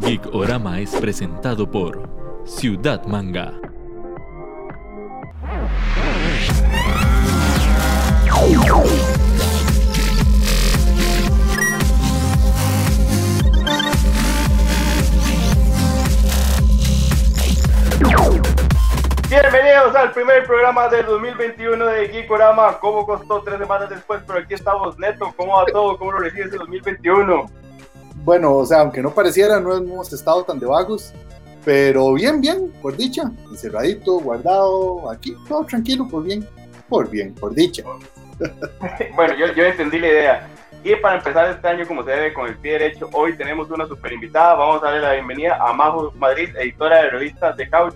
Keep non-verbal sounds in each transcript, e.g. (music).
Geek Orama es presentado por Ciudad Manga. Bienvenidos al primer programa del 2021 de Geekorama. ¿Cómo costó tres semanas después? Pero aquí estamos, Neto. ¿Cómo va todo? ¿Cómo lo recibes el 2021? Bueno, o sea, aunque no pareciera, no hemos estado tan de vagos. Pero bien, bien, por dicha. Encerradito, guardado, aquí, todo tranquilo, por bien. Por bien, por dicha. (laughs) bueno, yo, yo entendí la idea. Y para empezar este año como se debe, con el pie derecho, hoy tenemos una super invitada. Vamos a darle la bienvenida a Majo Madrid, editora de revistas de Couch.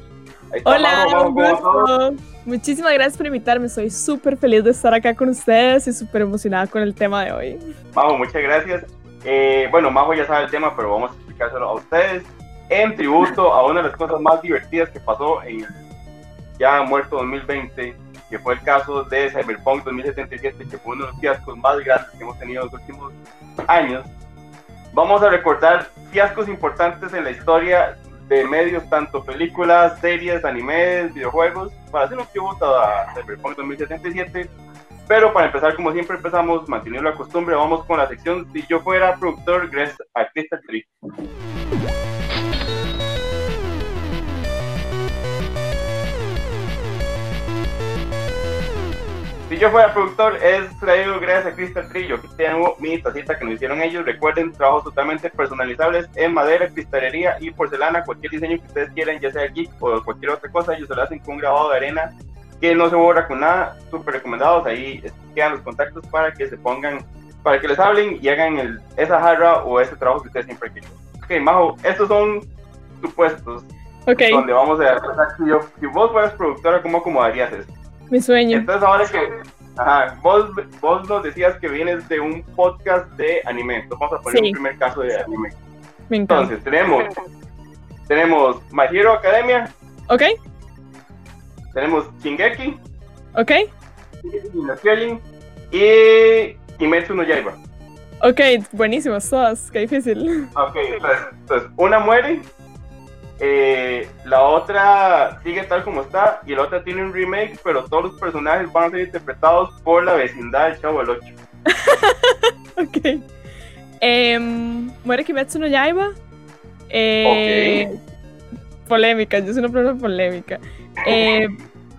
Hola, Majo, muchísimas gracias por invitarme. Soy súper feliz de estar acá con ustedes y súper emocionada con el tema de hoy. Majo, muchas gracias. Eh, bueno, Majo ya sabe el tema, pero vamos a explicárselo a ustedes. En tributo a una de las cosas más divertidas que pasó en ya muerto 2020, que fue el caso de Cyberpunk 2077, que fue uno de los fiascos más grandes que hemos tenido en los últimos años. Vamos a recordar fiascos importantes en la historia de medios, tanto películas, series, animes, videojuegos, para hacer un tributo a Cyberpunk 2077. Pero para empezar, como siempre empezamos, manteniendo la costumbre, vamos con la sección Si yo fuera productor, gracias a Crystal Tree. Si yo fuera productor, es traído gracias a Crystal Trillo. Aquí tengo mi tacita que nos hicieron ellos. Recuerden, trabajos totalmente personalizables en madera, cristalería y porcelana. Cualquier diseño que ustedes quieran, ya sea geek o cualquier otra cosa, ellos se lo hacen con un grabado de arena que no se borra con nada. Súper recomendados. Ahí quedan los contactos para que se pongan, para que les hablen y hagan el, esa jarra o ese trabajo que ustedes siempre quieren. Ok, Majo, estos son supuestos. Ok. Donde vamos a ver, si vos fueras productora, ¿cómo acomodarías esto? Mi sueño. Entonces ahora que ajá, vos, vos nos decías que vienes de un podcast de anime. Entonces vamos a poner Sí. un primer caso de anime. Me encanta. Entonces tenemos, tenemos My Hero Academia, Ok, tenemos Shingeki, ok, Shingeki y Kimetsu no Yaiba. ok, buenísimas todas, qué difícil. Ok, entonces, entonces, una muere, eh, la otra sigue tal como está y la otra tiene un remake, pero todos los personajes van a ser interpretados por la vecindad del Chavo del 8. (laughs) Ok. Em, muere Kimetsu no Yaiba. Eh, Polémica, yo soy una persona polémica. Eh,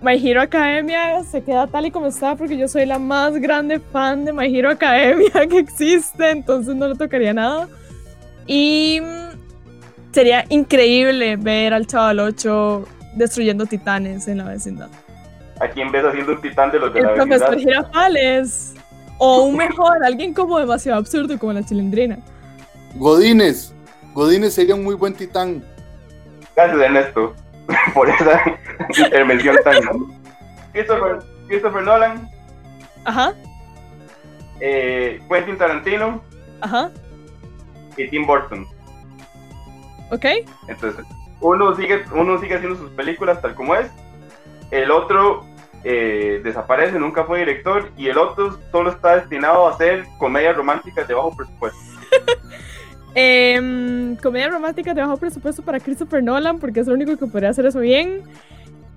My Hero Academia se queda tal y como está porque yo soy la más grande fan de My Hero Academia (laughs) que existe, entonces no le tocaría nada. Y mm, sería increíble ver al Chaval 8 destruyendo titanes en la vecindad. ¿A quién ves haciendo un titán de los de El la profesor vecindad? Girafales. O un mejor, alguien como demasiado absurdo como la chilindrina. Godines. Godines sería un muy buen titán. Gracias, Ernesto, (laughs) por esa intervención tan... Christopher, Christopher Nolan, Ajá, eh, Quentin Tarantino. Ajá, y Tim Burton. ok. Entonces, uno sigue, uno sigue haciendo sus películas tal como es, el otro eh, desaparece, nunca fue director, y el otro solo está destinado a hacer comedias románticas de bajo presupuesto. Em, comedia romántica de bajo presupuesto para Christopher Nolan, porque es el único que podría hacer eso bien.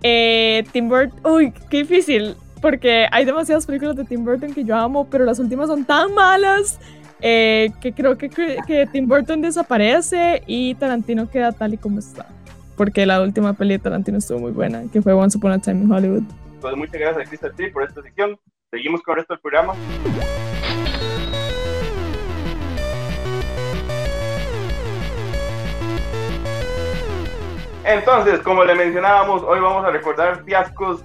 Eh, Tim Burton, uy, qué difícil, porque hay demasiadas películas de Tim Burton que yo amo, pero las últimas son tan malas eh, que creo que, que Tim Burton desaparece y Tarantino queda tal y como está. Porque la última peli de Tarantino estuvo muy buena, que fue Once Upon a Time in Hollywood. Entonces, muchas gracias a Tree por esta sección. Seguimos con el resto del programa. Entonces, como le mencionábamos, hoy vamos a recordar fiascos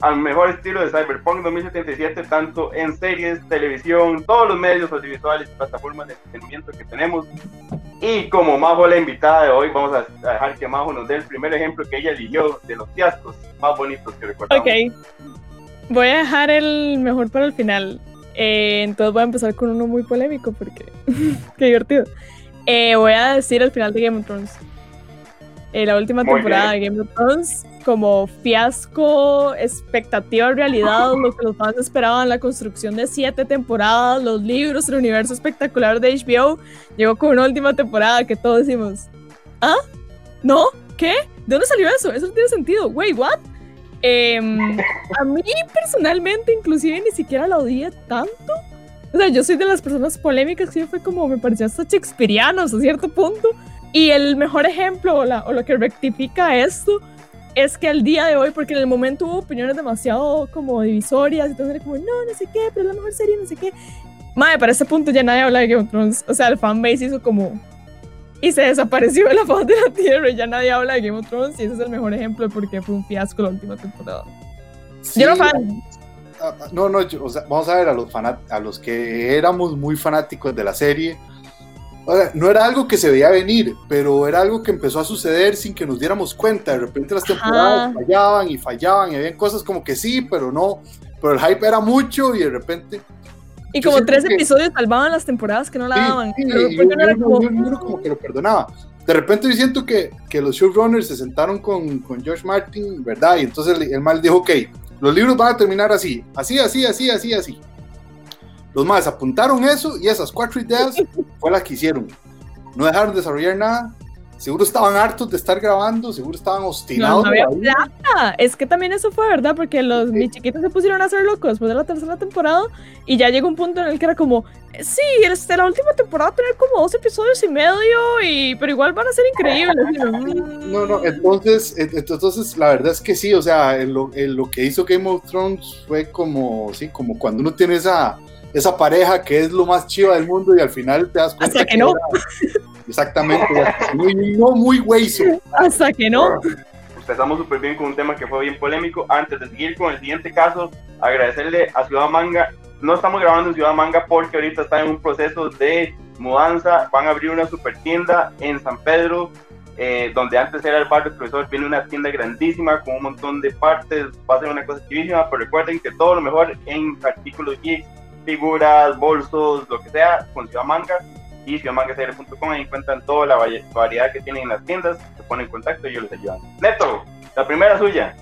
al mejor estilo de Cyberpunk 2077, tanto en series, televisión, todos los medios audiovisuales y plataformas de entretenimiento que tenemos. Y como Majo la invitada de hoy, vamos a dejar que Majo nos dé el primer ejemplo que ella eligió de los fiascos más bonitos que recordamos. Ok. Voy a dejar el mejor para el final. Eh, entonces voy a empezar con uno muy polémico porque (laughs) qué divertido. Eh, voy a decir el final de Game of Thrones. Eh, la última Muy temporada de Game of Thrones como fiasco, expectativa, realidad, lo que los fans esperaban, la construcción de siete temporadas, los libros, el universo espectacular de HBO, llegó con una última temporada que todos decimos, ¿ah? ¿No? ¿Qué? ¿De dónde salió eso? Eso no tiene sentido. Wait, what? Em, a mí personalmente, inclusive, ni siquiera la odié tanto. O sea, yo soy de las personas polémicas que fue como, me pareció hasta shakespeariano a cierto punto. Y el mejor ejemplo o, o lo que rectifica esto es que al día de hoy, porque en el momento hubo opiniones demasiado como divisorias, entonces era como, no, no sé qué, pero es la mejor serie, no sé qué. Madre, para ese punto ya nadie habla de Game of Thrones. O sea, el fanbase hizo como. Y se desapareció de la (laughs) faz de la tierra y ya nadie habla de Game of Thrones. Y ese es el mejor ejemplo de por qué fue un fiasco la última temporada. Yo no fan. No, no, o sea, vamos a ver a los, a los que éramos muy fanáticos de la serie o sea, no era algo que se veía venir, pero era algo que empezó a suceder sin que nos diéramos cuenta. De repente las temporadas fallaban y fallaban y había cosas como que sí, pero no. Pero el hype era mucho y de repente. Y como tres episodios salvaban las temporadas que no la daban. Sí, pero yo, como... como que lo perdonaba. De repente yo siento que, que los showrunners se sentaron con, con George Martin, ¿verdad? Y entonces el, el mal dijo, ok, los libros van a terminar así, así, así, así, así, así. Los más apuntaron eso y esas cuatro ideas fue las que hicieron. No dejaron de desarrollar nada. Seguro estaban hartos de estar grabando, seguro estaban obstinados. No, había plata. Es que también eso fue verdad, porque los mis chiquitos se pusieron a hacer locos después de la tercera temporada y ya llegó un punto en el que era como, sí, este, la última temporada va a tener como dos episodios y medio, y, pero igual van a ser increíbles. (laughs) no, no, entonces, entonces la verdad es que sí, o sea, lo, lo que hizo Game of Thrones fue como, sí, como cuando uno tiene esa esa pareja que es lo más chiva del mundo y al final te das cuenta Hasta que, no. exactamente, muy, no muy hueso. Hasta que no. Empezamos súper bien con un tema que fue bien polémico. Antes de seguir con el siguiente caso, agradecerle a Ciudad Manga. No estamos grabando en Ciudad Manga porque ahorita está en un proceso de mudanza. Van a abrir una super tienda en San Pedro, eh, donde antes era el bar del profesor, viene una tienda grandísima con un montón de partes, va a ser una cosa chivísima, pero recuerden que todo lo mejor en artículos geeks figuras, bolsos, lo que sea, con Ciudad Manga y ciudadmangacr.com ahí encuentran toda la variedad que tienen en las tiendas, se ponen en contacto y yo les ayudan. Neto, la primera suya.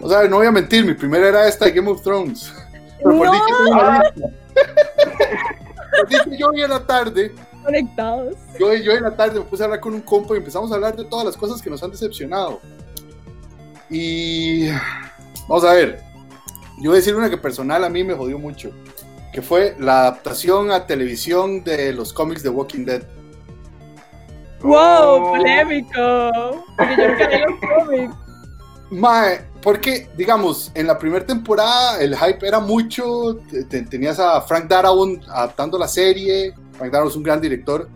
O sea, no voy a mentir, mi primera era esta de Game of Thrones. Pero por (laughs) yo hoy en la tarde. Conectados. Yo, yo en la tarde me puse a hablar con un compa y empezamos a hablar de todas las cosas que nos han decepcionado. Y vamos a ver. Yo voy a decir una que personal a mí me jodió mucho que fue la adaptación a televisión de los cómics de Walking Dead. ¡Wow! Oh. ¡Polémico! Porque yo nunca los cómics. Mae, porque, digamos, en la primera temporada el hype era mucho. Tenías a Frank Darabont adaptando la serie. Frank Darabont es un gran director.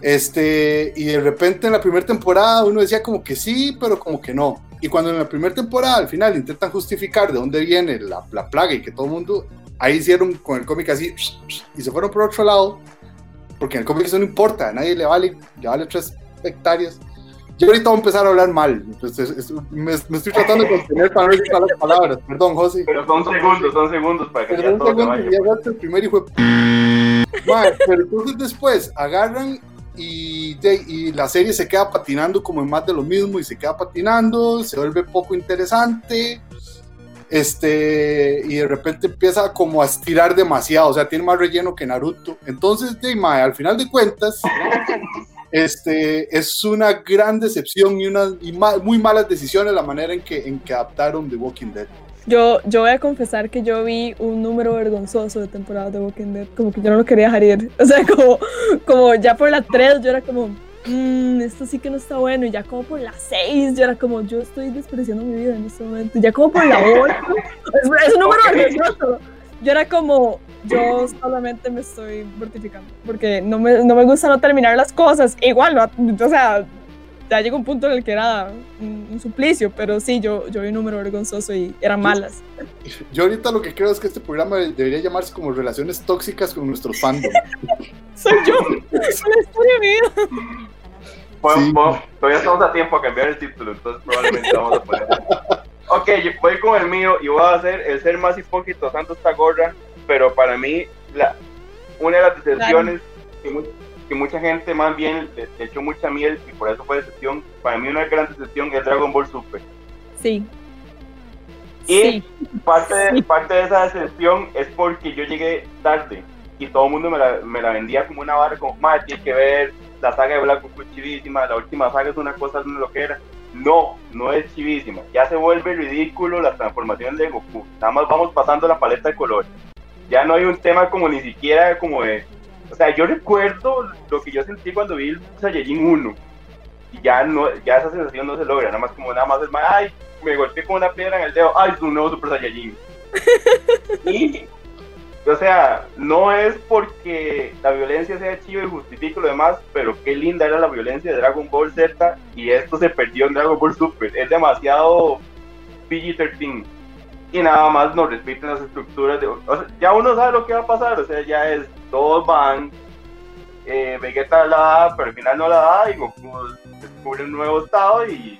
Este, y de repente en la primera temporada uno decía como que sí, pero como que no. Y cuando en la primera temporada al final intentan justificar de dónde viene la, la plaga y que todo el mundo ahí hicieron con el cómic así y se fueron por otro lado, porque en el cómic eso no importa, a nadie le vale, le vale tres hectáreas. Yo ahorita voy a empezar a hablar mal, me, estoy tratando de contener para no decir las palabras, perdón, José. Pero son segundos, son segundos para que ya todo segundo, Ya el primer hijo de... pero entonces después agarran y, y, la serie se queda patinando como en más de lo mismo y se queda patinando, se vuelve poco interesante este, y de repente empieza como a estirar demasiado, o sea, tiene más relleno que Naruto. Entonces, de, al final de cuentas, (laughs) este, es una gran decepción y, una, y muy malas decisiones la manera en que, en que adaptaron The Walking Dead. Yo, yo voy a confesar que yo vi un número vergonzoso de temporada de Walking Dead, como que yo no lo quería dejar ir. (laughs) O sea, como, como ya por la 3 yo era como, mmm, esto sí que no está bueno. Y ya como por las 6, yo era como, yo estoy despreciando mi vida en este momento. Ya como por la (laughs) 8, es, un número okay. Yo era como, yo solamente me estoy mortificando, porque no me, no me gusta no terminar las cosas. Igual, no, o sea, ya llegó un punto en el que era un, suplicio, pero sí, yo, yo vi un número vergonzoso y eran malas. Yo ahorita lo que creo es que este programa debería llamarse como relaciones tóxicas con nuestros fans. (laughs) Soy yo, (laughs) es una historia mía. Bueno, todavía estamos a tiempo a cambiar el título, entonces probablemente vamos a poner. Ok, voy con el mío y voy a hacer el ser más hipócrita tanto esta gorra, pero para mí la, una de las decepciones que, mucha gente más bien le, echó mucha miel y por eso fue decepción, para mí una gran decepción es Dragon Ball Super. Sí. Y Parte, de, parte de esa decepción es porque yo llegué tarde y todo el mundo me la, me la vendía como una barra, como, más tienes que ver la saga de Black Goku es chivísima, la última saga es una cosa, no lo que era. No, no es chivísima. Ya se vuelve ridículo la transformación de Goku. Nada más vamos pasando la paleta de colores. Ya no hay un tema como ni siquiera como de... O sea, yo recuerdo lo que yo sentí cuando vi el Saiyajin 1. Y ya, no, ya esa sensación no se logra. Nada más como nada más es más, ay, me golpeé con una piedra en el dedo. Ay, es un nuevo Super Saiyajin. (laughs) y o sea, no es porque la violencia sea chido y justifique lo demás, pero qué linda era la violencia de Dragon Ball Z y esto se perdió en Dragon Ball Super. Es demasiado PG-13 y nada más nos repiten las estructuras de... O sea, ya uno sabe lo que va a pasar, o sea, ya es, todos van, eh, Vegeta la da, pero al final no la da y Goku descubre un nuevo estado y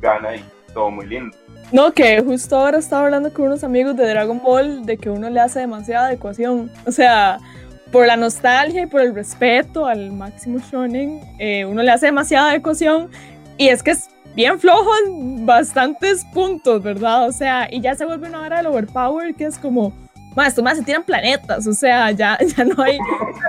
gana y todo muy lindo. No, que justo ahora estaba hablando con unos amigos de Dragon Ball de que uno le hace demasiada adecuación. O sea, por la nostalgia y por el respeto al máximo shonen, eh, uno le hace demasiada adecuación. Y es que es bien flojo en bastantes puntos, ¿verdad? O sea, y ya se vuelve una hora del overpower que es como más, más se tiran planetas, o sea, ya, ya no hay.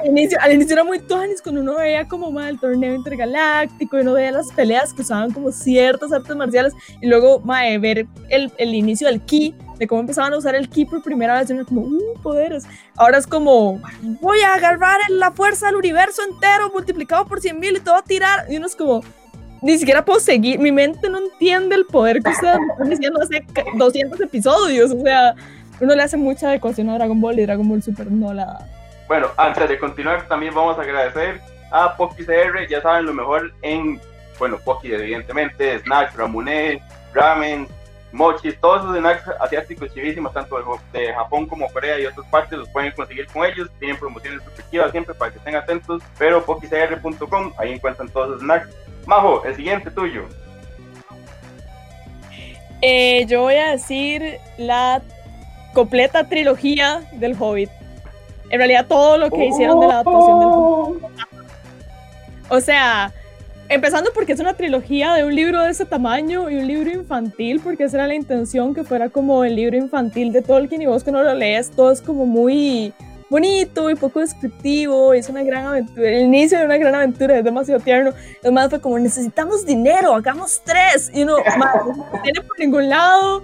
Al inicio, al inicio era muy tuanis cuando uno veía como más el torneo intergaláctico y uno veía las peleas que usaban como ciertas artes marciales y luego mae, ver el, el inicio del ki, de cómo empezaban a usar el ki por primera vez, uno como, uh, poderes. Ahora es como, voy a agarrar la fuerza del universo entero multiplicado por 100 mil y todo a tirar. Y uno es como, ni siquiera puedo seguir, mi mente no entiende el poder que ustedes me están diciendo hace 200 episodios, o sea uno le hace mucha adecuación a Dragon Ball y Dragon Ball Super no la da. Bueno, antes de continuar, también vamos a agradecer a Poki CR, ya saben lo mejor en, bueno, Poki evidentemente, snacks, ramuné, ramen, mochis, todos esos snacks asiáticos chivísimos, tanto de Japón como Corea y otras partes, los pueden conseguir con ellos, tienen promociones super siempre para que estén atentos, pero pokicr.com, ahí encuentran todos los snacks. Majo, el siguiente tuyo. Eh, yo voy a decir la completa trilogía del Hobbit. En realidad todo lo que hicieron de la adaptación del Hobbit. O sea, empezando porque es una trilogía de un libro de ese tamaño y un libro infantil, porque esa era la intención que fuera como el libro infantil de Tolkien y vos que no lo lees, todo es como muy bonito y poco descriptivo, es una gran aventura, el inicio de una gran aventura, es demasiado tierno, es más fue como necesitamos dinero, hagamos tres, y uno, (laughs) más, no tiene por ningún lado,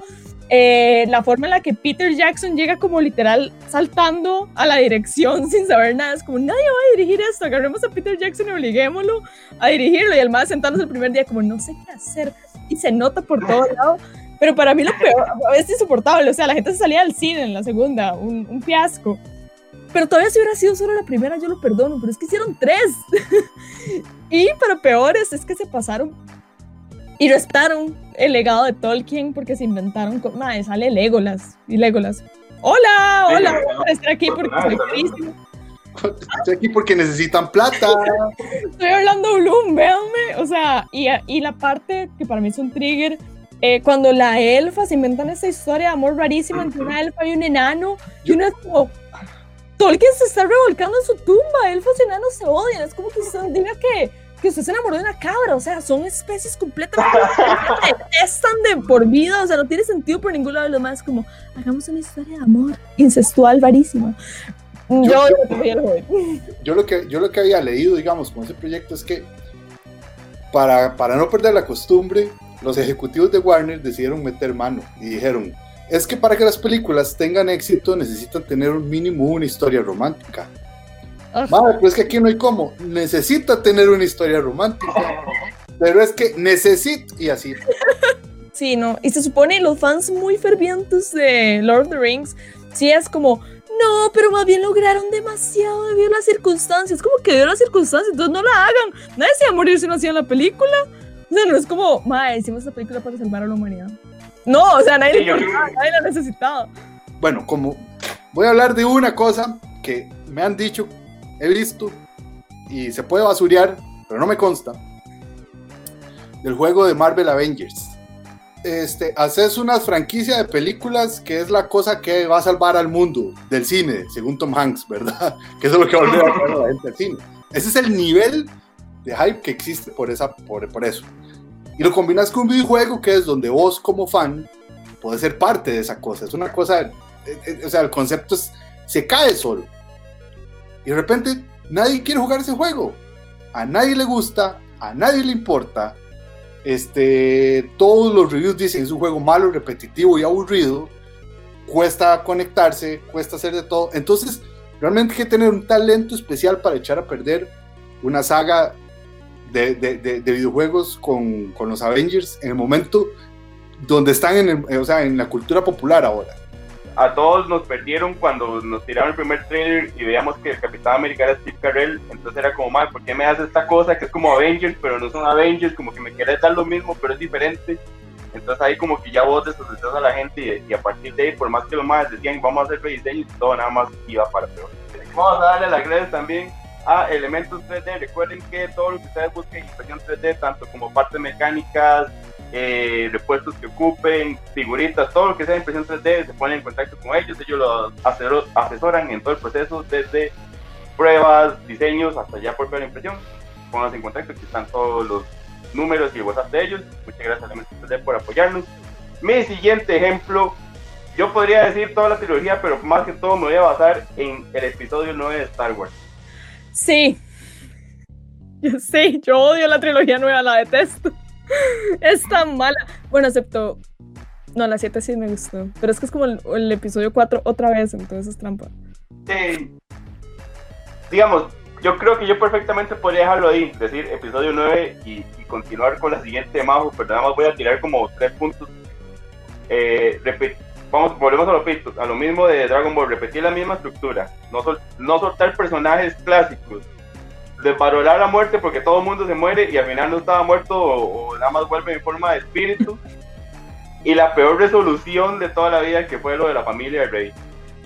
eh, la forma en la que Peter Jackson llega como literal saltando a la dirección (laughs) sin saber nada, es como nadie va a dirigir esto, agarremos a Peter Jackson y obliguémoslo a dirigirlo y el más sentándose el primer día como no sé qué hacer y se nota por todo lado. Pero para mí lo peor, es insoportable, o sea, la gente se salía del cine en la segunda, un, un fiasco. Pero todavía si hubiera sido solo la primera, yo lo perdono, pero es que hicieron tres. (laughs) y para peores, es que se pasaron y restaron el legado de Tolkien porque se inventaron con. Madre, sale Legolas. Y Legolas. ¡Hola! ¡Hola! Estoy aquí porque soy carísimo. (laughs) Estoy aquí porque necesitan plata. Estoy hablando Bloom, véanme. O sea, y, y la parte que para mí es un trigger. Eh, cuando la elfa se inventan esa historia de amor rarísima entre una elfa y un enano, y uno es como, Tolkien se está revolcando en su tumba, elfos y enanos se odian, es como que se diga que que usted se enamoró de una cabra, o sea, son especies completamente (laughs) están de por vida, o sea, no tiene sentido por ningún lado de lo más como, hagamos una historia de amor incestual varísima. Yo, yo, lo que, yo lo que había leído, digamos, con ese proyecto es que para, para no perder la costumbre, los ejecutivos de Warner decidieron meter mano y dijeron, es que para que las películas tengan éxito necesitan tener un mínimo una historia romántica. Madre, pero es que aquí no hay cómo. Necesita tener una historia romántica. Pero es que necesito. Y así. (laughs) Sí, no. Y se supone los fans muy fervientes de Lord of the Rings, sí es como, no, pero más bien lograron demasiado debido a las circunstancias. Como que debido a las circunstancias, entonces no la hagan. Nadie se va a morir si no hacían la película. O sea, no es como, madre, hicimos esta película para salvar a la humanidad. No, o sea, nadie, nadie la necesitaba. Bueno, como voy a hablar de una cosa que me han dicho he visto y se puede basurear, pero no me consta, del juego de Marvel Avengers. Este, haces una franquicia de películas que es la cosa que va a salvar al mundo del cine, según Tom Hanks, ¿verdad? (laughs) Que eso es lo que va a volver la gente al cine. Ese es el nivel de hype que existe por, esa, por, por eso. Y lo combinas con un videojuego que es donde vos como fan puedes ser parte de esa cosa. Es una cosa, eh, eh, o sea, el concepto se cae solo. Y de repente nadie quiere jugar ese juego. a nadie le gusta, a nadie le importa. Este, todos los reviews dicen es un juego malo, repetitivo y aburrido. Cuesta conectarse, cuesta hacer de todo. Entonces, realmente hay que tener un talento especial para echar a perder una saga de, de, de, de videojuegos con, los Avengers en el momento donde están en, o sea, en la cultura popular ahora a todos nos perdieron cuando nos tiraron el primer trailer y veíamos que el Capitán América era Steve Carell, entonces era como, mal, ¿por qué me haces esta cosa que es como Avengers, pero no son Avengers, como que me quieres dar lo mismo, pero es diferente? Entonces ahí como que ya vos desordenaste a la gente y, a partir de ahí, por más que los más decían, vamos a hacer rediseños y todo, nada más iba para peor. Vamos a darle las gracias también a elementos 3D. Recuerden que todo lo que ustedes busquen en impresión 3D, tanto como partes mecánicas, eh, repuestos que ocupen, figuritas, todo lo que sea impresión 3D, se ponen en contacto con ellos, ellos los asesoran en todo el proceso, desde pruebas, diseños, hasta ya por la impresión. Pónganse en contacto, aquí están todos los números y WhatsApp de ellos. Muchas gracias a Elementos 3D por apoyarnos. Mi siguiente ejemplo, yo podría decir toda la trilogía, pero más que todo me voy a basar en el episodio 9 de Star Wars. Sí. (laughs) Sí, yo odio la trilogía nueva, la detesto. (laughs) es tan mala. Bueno, excepto. No, la 7 sí me gustó. Pero es que es como el, episodio 4 otra vez, entonces es trampa. Sí. Digamos, yo creo que yo perfectamente podría dejarlo ahí, decir episodio 9 y, y continuar con la siguiente Majo, pero nada más voy a tirar como tres puntos. Eh, vamos, volvemos a lo, a lo mismo de Dragon Ball, repetir la misma estructura, no, sol, no soltar personajes clásicos, desvalorar la muerte porque todo el mundo se muere y al final no estaba muerto o, o, nada más vuelve en forma de espíritu. (laughs) y la peor resolución de toda la vida que fue lo de la familia del rey.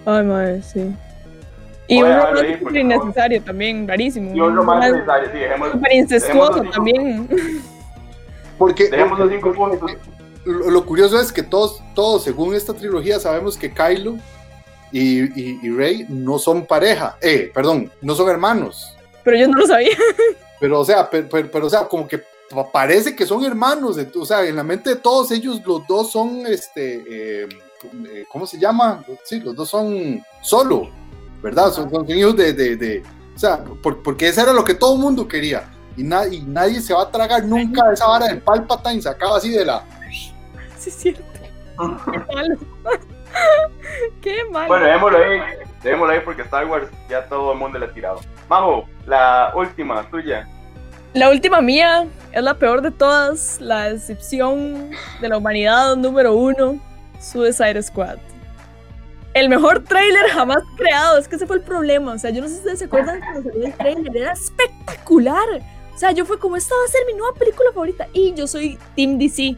Ay, madre, sí. Y un romance innecesario también, rarísimo. Y un romance innecesario, sí, dejemos. Súper incestuoso también. Porque. Dejemos los cinco puntos. Lo, lo, curioso es que todos, todos, según esta trilogía, sabemos que Kylo y, y, y Rey no son pareja. Eh, perdón, no son hermanos pero yo no lo sabía. (laughs) Pero, o sea, pero, pero, pero, o sea, como que parece que son hermanos, o sea, en la mente de todos ellos, los dos son, este, eh, ¿cómo se llama? Sí, los dos son solo, ¿verdad? Son, son hijos de, de, de, o sea, por, porque eso era lo que todo el mundo quería. Y, na, y nadie se va a tragar nunca esa vara del Palpatine sacaba así de la... (laughs) Sí, es cierto. Qué malo. (laughs) Qué malo. Bueno, démoslo ahí, démoslo ahí porque Star Wars ya todo el mundo le ha tirado. Majo, la última, tuya. La última mía es la peor de todas, la decepción de la humanidad número uno, Suicide Squad. El mejor tráiler jamás creado, es que ese fue el problema. O sea, yo no sé si ustedes se acuerdan cuando salió el tráiler, era espectacular. O sea, yo fue como, esta va a ser mi nueva película favorita. Y yo soy Team DC.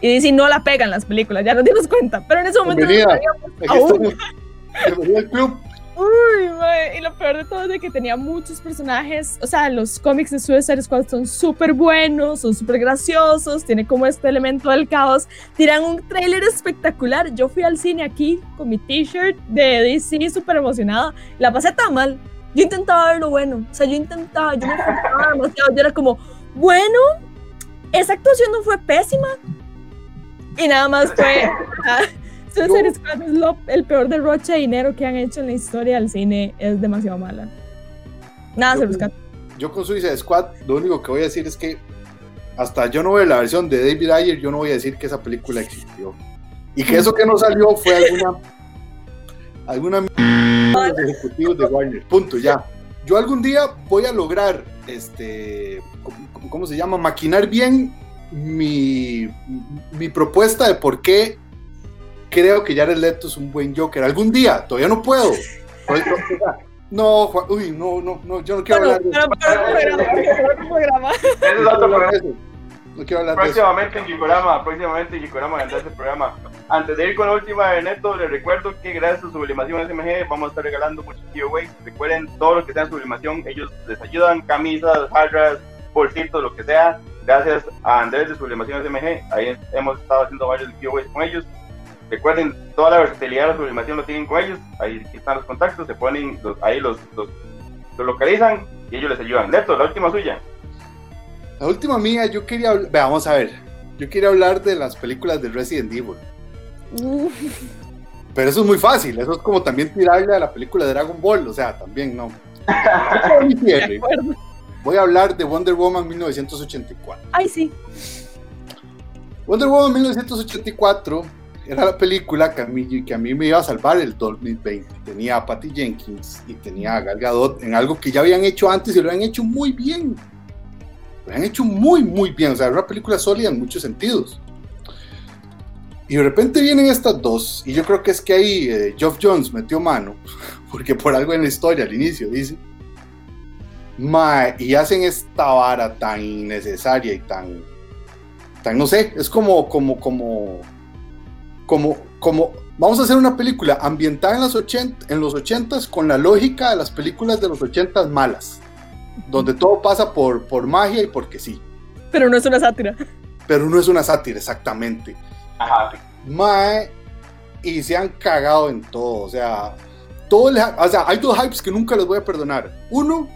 Y DC no la pegan las películas, ya nos dimos cuenta. Pero en ese momento Bienvenida. no sabíamos Bienvenida al club. Uy, mae. y lo peor de todo es de que tenía muchos personajes, o sea, los cómics de Suicide Squad son súper buenos, son súper graciosos, tiene como este elemento del caos, tiran un tráiler espectacular, yo fui al cine aquí con mi t-shirt de DC súper emocionada, la pasé tan mal, yo intentaba ver lo bueno, o sea, yo intentaba, yo me enfocaba demasiado, yo era como, bueno, esa actuación no fue pésima, y nada más fue... (laughs) Suicide Squad es lo, el peor derroche de dinero que han hecho en la historia del cine. Es demasiado mala. Nada, yo, se rescata. Yo con Suicide Squad, lo único que voy a decir es que hasta yo no veo la versión de David Ayer, yo no voy a decir que esa película existió. Y que eso que no salió fue alguna. alguna de los ejecutivos de Warner. Punto, ya. Yo algún día voy a lograr, este. ¿Cómo se llama? Maquinar bien mi, mi propuesta de por qué creo que Jared Leto es un buen Joker. Algún día, todavía no puedo. No, Juan, uy, no, no, no, yo no quiero Bueno, hablar de pero para otro programa. Ese es otro programa. No quiero hablar de eso. Próximamente en Gikorama, próximamente en Gikorama vendrá ese programa. Antes de ir con la última de Neto, les recuerdo que gracias a Sublimación SMG vamos a estar regalando muchos giveaways. Recuerden, todo lo que en Sublimación, ellos les ayudan, camisas, jarras, bolsitos, lo que sea. Gracias a Andrés de Sublimación SMG, ahí hemos estado haciendo varios giveaways con ellos. Recuerden, toda la versatilidad de la sublimación lo tienen con ellos. Ahí están los contactos, se ponen, los, ahí los, los, los, localizan y ellos les ayudan. Neto, la última suya. La última mía, yo quería hablar, vamos a ver, yo quería hablar de las películas de Resident Evil. Pero eso es muy fácil, eso es como también tirarle a la película de Dragon Ball, o sea, también no. voy (laughs) voy a hablar de Wonder Woman 1984. Ay, sí. Wonder Woman 1984 era la película que a, mí, que a mí me iba a salvar el 2020. Tenía a Patty Jenkins y tenía a Gal Gadot en algo que ya habían hecho antes y lo habían hecho muy bien. Lo habían hecho muy, muy bien. O sea, era una película sólida en muchos sentidos. Y de repente vienen estas dos, y yo creo que es que ahí eh, Geoff Jones metió mano, (laughs) porque por algo en la historia al inicio dice, y hacen esta vara tan innecesaria y tan, tan, no sé, es como, como, como, como, como, vamos a hacer una película ambientada en los, 80, en los 80s con la lógica de las películas de los 80s malas, donde todo pasa por, por magia y porque sí. Pero no es una sátira. Pero no es una sátira, exactamente. Ajá. Mae, y se han cagado en todo. O sea, todo o sea, hay dos hypes que nunca les voy a perdonar. Uno,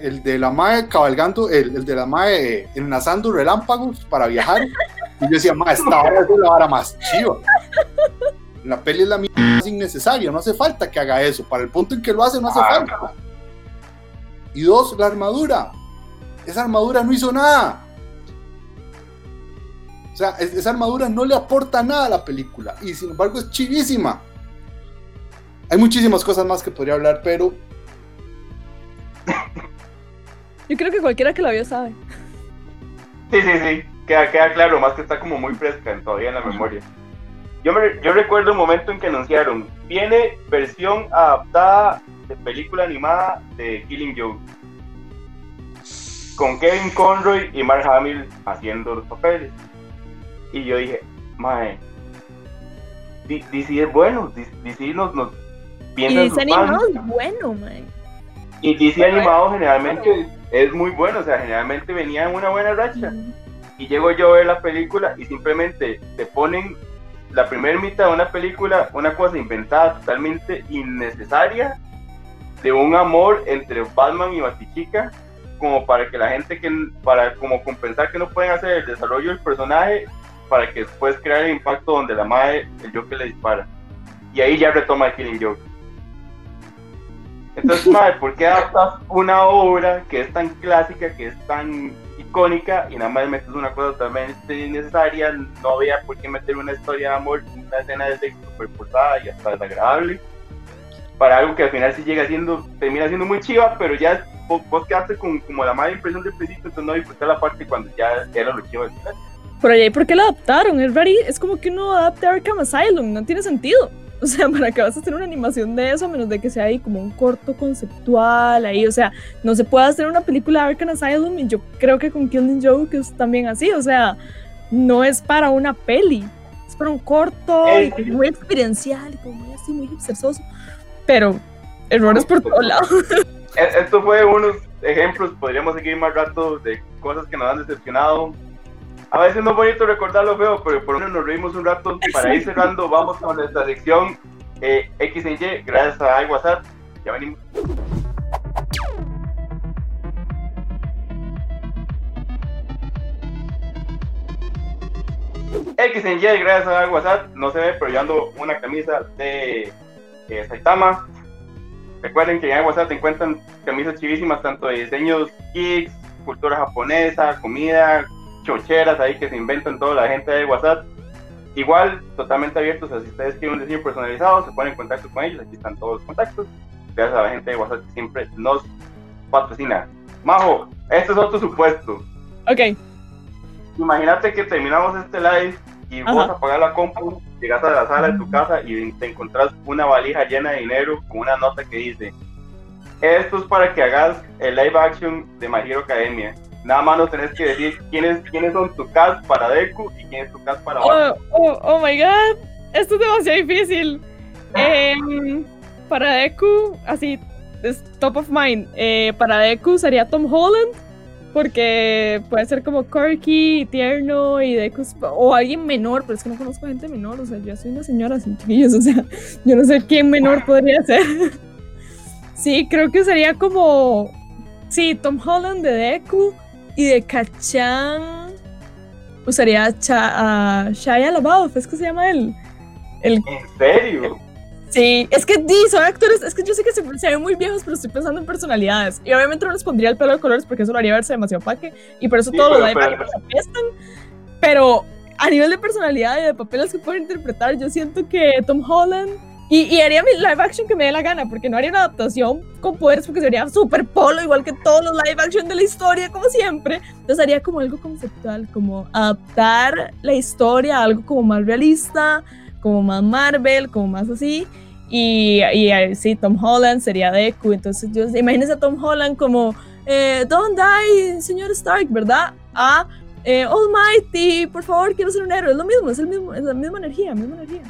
el de la Mae cabalgando, el, el de la Mae enlazando relámpagos para viajar. Y yo decía, Mae, esta hora es la hora más chiva. La peli es la más innecesaria, no hace falta que haga eso. Para el punto en que lo hace, no hace ah, falta. Y dos, la armadura. Esa armadura no hizo nada. O sea, esa armadura no le aporta nada a la película y sin embargo es chivísima. Hay muchísimas cosas más que podría hablar, pero... (laughs) Yo creo que cualquiera que la vio sabe. Sí, sí, sí. Queda, queda claro, más que está como muy fresca todavía en la memoria. Yo, me, yo recuerdo un momento en que anunciaron, viene versión adaptada de película animada de Killing Joke. Con Kevin Conroy y Mark Hamill haciendo los papeles. Y yo dije, mae, DC es bueno, DC nos, nos piensa Y DC animado es bueno, mae. Y DC animado generalmente es muy bueno, o sea, generalmente venía en una buena racha. Y llego yo a ver la película y simplemente te ponen la primera mitad de una película, una cosa inventada totalmente innecesaria, de un amor entre Batman y Batichica, como para que la gente que, para como compensar que no pueden hacer el desarrollo del personaje, para que después crear el impacto donde la madre, el Joker le dispara. Y ahí ya retoma el Killing Joke. Entonces, (laughs) madre, ¿por qué adaptas una obra que es tan clásica, que es tan icónica, y nada más metes una cosa totalmente innecesaria? No había por qué meter una historia de amor, una escena de sexo super y hasta desagradable, para algo que al final sí llega siendo, termina siendo muy chiva, pero ya vos, quedaste con como la mala impresión del principio, entonces no disfrutar la parte cuando ya era lo chivo del final. Por ahí, ¿por qué lo adaptaron? Es, es como que uno adapte Arkham Asylum, no tiene sentido. O sea, (laughs) ¿para qué vas a hacer una animación de eso? A menos de que sea ahí como un corto conceptual ahí. O sea, no se puede hacer una película de Arkham Asylum y yo creo que con Killing Joke es también así. O sea, no es para una peli. Es para un corto muy experiencial, como muy así, muy hipstersoso. Pero errores por todos (laughs) lados. E-, esto fue unos ejemplos, podríamos seguir más rato de cosas que nos han decepcionado a veces no es bonito recordar lo feo, pero por lo menos nos reímos un rato. Para ir cerrando, vamos con nuestra sección eh, X en Y, gracias a WhatsApp. Ya venimos. X en Y, gracias a WhatsApp. No se ve, pero yo ando una camisa de eh, Saitama. Recuerden que en WhatsApp te encuentran camisas chivísimas, tanto de diseños geeks, cultura japonesa, comida, chocheras ahí que se inventan toda la gente de WhatsApp. Igual, totalmente abiertos, o sea, si ustedes quieren un diseño personalizado, se ponen en contacto con ellos, aquí están todos los contactos. Gracias a la gente de WhatsApp que siempre nos patrocina. Majo, este es otro supuesto. Ok. Imagínate que terminamos este live y vos apagas la compu, llegas a la sala de tu casa y te encontrás una valija llena de dinero con una nota que dice: Esto es para que hagas el live action de My Hero Academia. Nada más nos tenés que decir quiénes, quiénes son tu cast para Deku y quién es tu cast para oh, oh, oh, my god, esto es demasiado difícil. Em, para Deku, así, es top of mind. Eh, para Deku sería Tom Holland, porque puede ser como quirky, tierno y Deku, o alguien menor, pero es que no conozco gente menor, o sea, yo soy una señora sin chiquillos, o sea, (laughs) yo no sé quién menor podría ser. (laughs) sí, creo que sería como, sí, Tom Holland de Deku. Y de Kachan usaría Cha, uh, Shia LaBeouf, ¿es que se llama él? El... ¿En serio? Sí, es que sí, son actores, es que yo sé que se, se, ven muy viejos, pero estoy pensando en personalidades. Y obviamente no les pondría el pelo de colores porque eso lo haría verse demasiado paque. Y por eso sí, todos los live actors apestan. Pero a nivel de personalidad y de papeles que pueden interpretar, yo siento que Tom Holland. Y, y, haría mi live action que me dé la gana, porque no haría una adaptación con poderes, porque sería súper polo, igual que todos los live action de la historia, como siempre. Entonces haría como algo conceptual, como adaptar la historia a algo como más realista, como más Marvel, como más así. Y, y sí, Tom Holland sería Deku. Entonces, yo, imagínense a Tom Holland como, eh, Don't die, señor Stark, ¿verdad? A eh, Almighty, por favor, quiero ser un héroe. Es lo mismo, es, el mismo, es la misma energía, misma energía.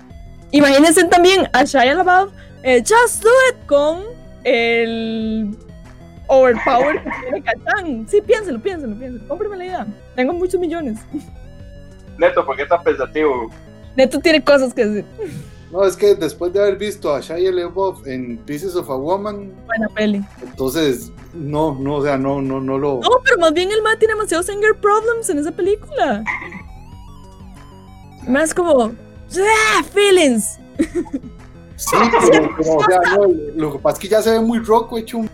Imagínense también a Shia LaBeouf, eh, Just Do It, con el overpower que tiene Kachan. Sí, piénselo, piénselo, piénselo. Cómpreme la idea. Tengo muchos millones. Neto, ¿por qué estás pensativo? Neto tiene cosas que decir. No, es que después de haber visto a Shia LaBeouf en Pieces of a Woman, buena peli. Entonces, no, no, o sea, no, no, no lo. No, pero más bien el man tiene demasiados anger problems en esa película. Más como, ¡ah, feelings. Sí, pero, pero, o sea, no, lo que pasa es que ya se ve muy roco, hecho un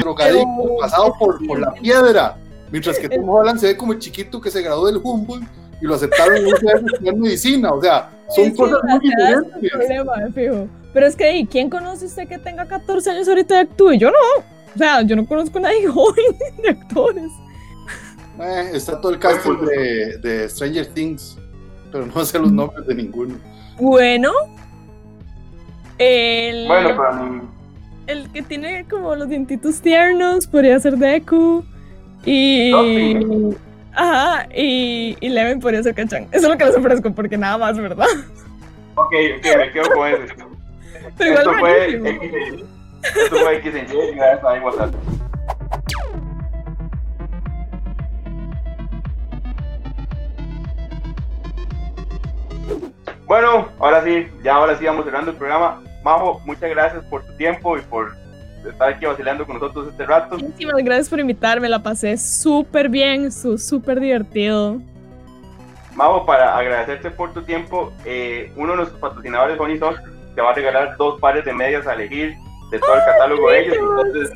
drogadicto, pasado por, por la piedra. Mientras que Tom Holland se ve como el chiquito que se graduó del Humboldt y lo aceptaron en estudiar medicina. O sea, son cosas muy diferentes. Problema, fijo. Pero es que, ¿quién conoce usted que tenga 14 años ahorita y actúe? Yo no. O sea, yo no conozco a nadie (laughs) joven de actores. Eh, está todo el casting de, de Stranger Things, pero no sé los nombres de ninguno. Bueno. El, bueno, pero el que tiene como los dientitos tiernos podría ser Deku. Y. Ajá, y, y Leven podría ser Cachán. Eso es lo que les ofrezco, porque nada más, ¿verdad? Ok, ok, me quedo con eso. Pero igual esto fue esto fue X en Y y gracias a WhatsApp. Bueno, ahora sí, ya ahora sí vamos cerrando el programa. Majo, muchas gracias por tu tiempo y por estar aquí vacilando con nosotros este rato. Muchísimas gracias por invitarme, la pasé súper bien, súper divertido. Majo, para agradecerte por tu tiempo, eh, uno de nuestros patrocinadores, Honey Sock, te va a regalar dos pares de medias a elegir de todo el catálogo de ellos. Entonces,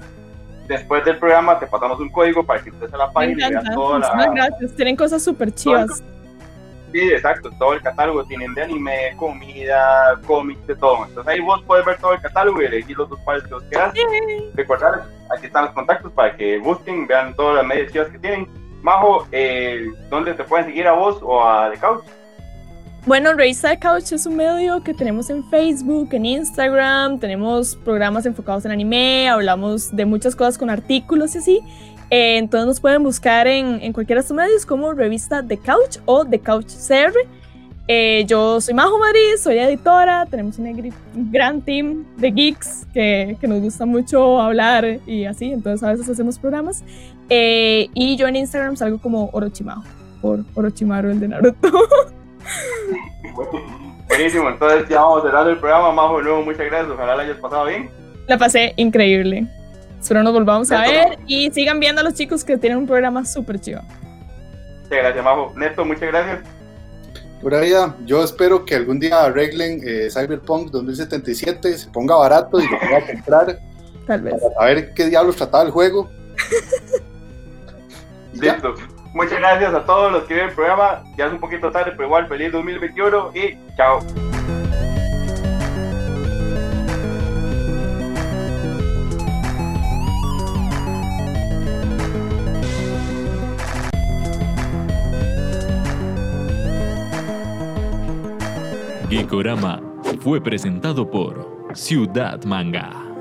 después del programa te pasamos un código para que estés a la página y veas toda muchísimas la... gracias. Tienen cosas súper chivas. Sí, exacto, todo el catálogo tienen de anime, comida, cómics, de todo. Entonces ahí vos puedes ver todo el catálogo y elegir los dos pares que vos quieras. Recordar, aquí están los contactos para que busquen, vean todas las medias chivas que tienen. Majo, eh, ¿dónde te pueden seguir a vos o a The Couch? Bueno, Revista de Couch es un medio que tenemos en Facebook, en Instagram, tenemos programas enfocados en anime, hablamos de muchas cosas con artículos y así. Eh, entonces nos pueden buscar en, en cualquiera de estos medios como Revista The Couch o The Couch CR. Eh, yo soy Majo Madrid, soy editora, tenemos un gr- un gran team de geeks que, que nos gusta mucho hablar y así, entonces a veces hacemos programas. Eh, y yo en Instagram salgo como Orochimaru, por Orochimaru el de Naruto. (laughs) Buenísimo, entonces ya vamos cerrando el programa. Majo, de nuevo, muchas gracias. Ojalá la hayas pasado bien. La pasé increíble. Espero nos volvamos a ver y sigan viendo a los chicos que tienen un programa súper chido. Muchas gracias, Majo. Neto, muchas gracias. Pura vida, yo espero que algún día arreglen eh, Cyberpunk 2077, se ponga barato y lo pueda (laughs) comprar Tal vez. para saber qué diablos trataba el juego. (laughs) Listo. Muchas gracias a todos los que ven el programa. Ya es un poquito tarde, pero igual feliz 2021 y chao. Geekorama fue presentado por Ciudad Manga.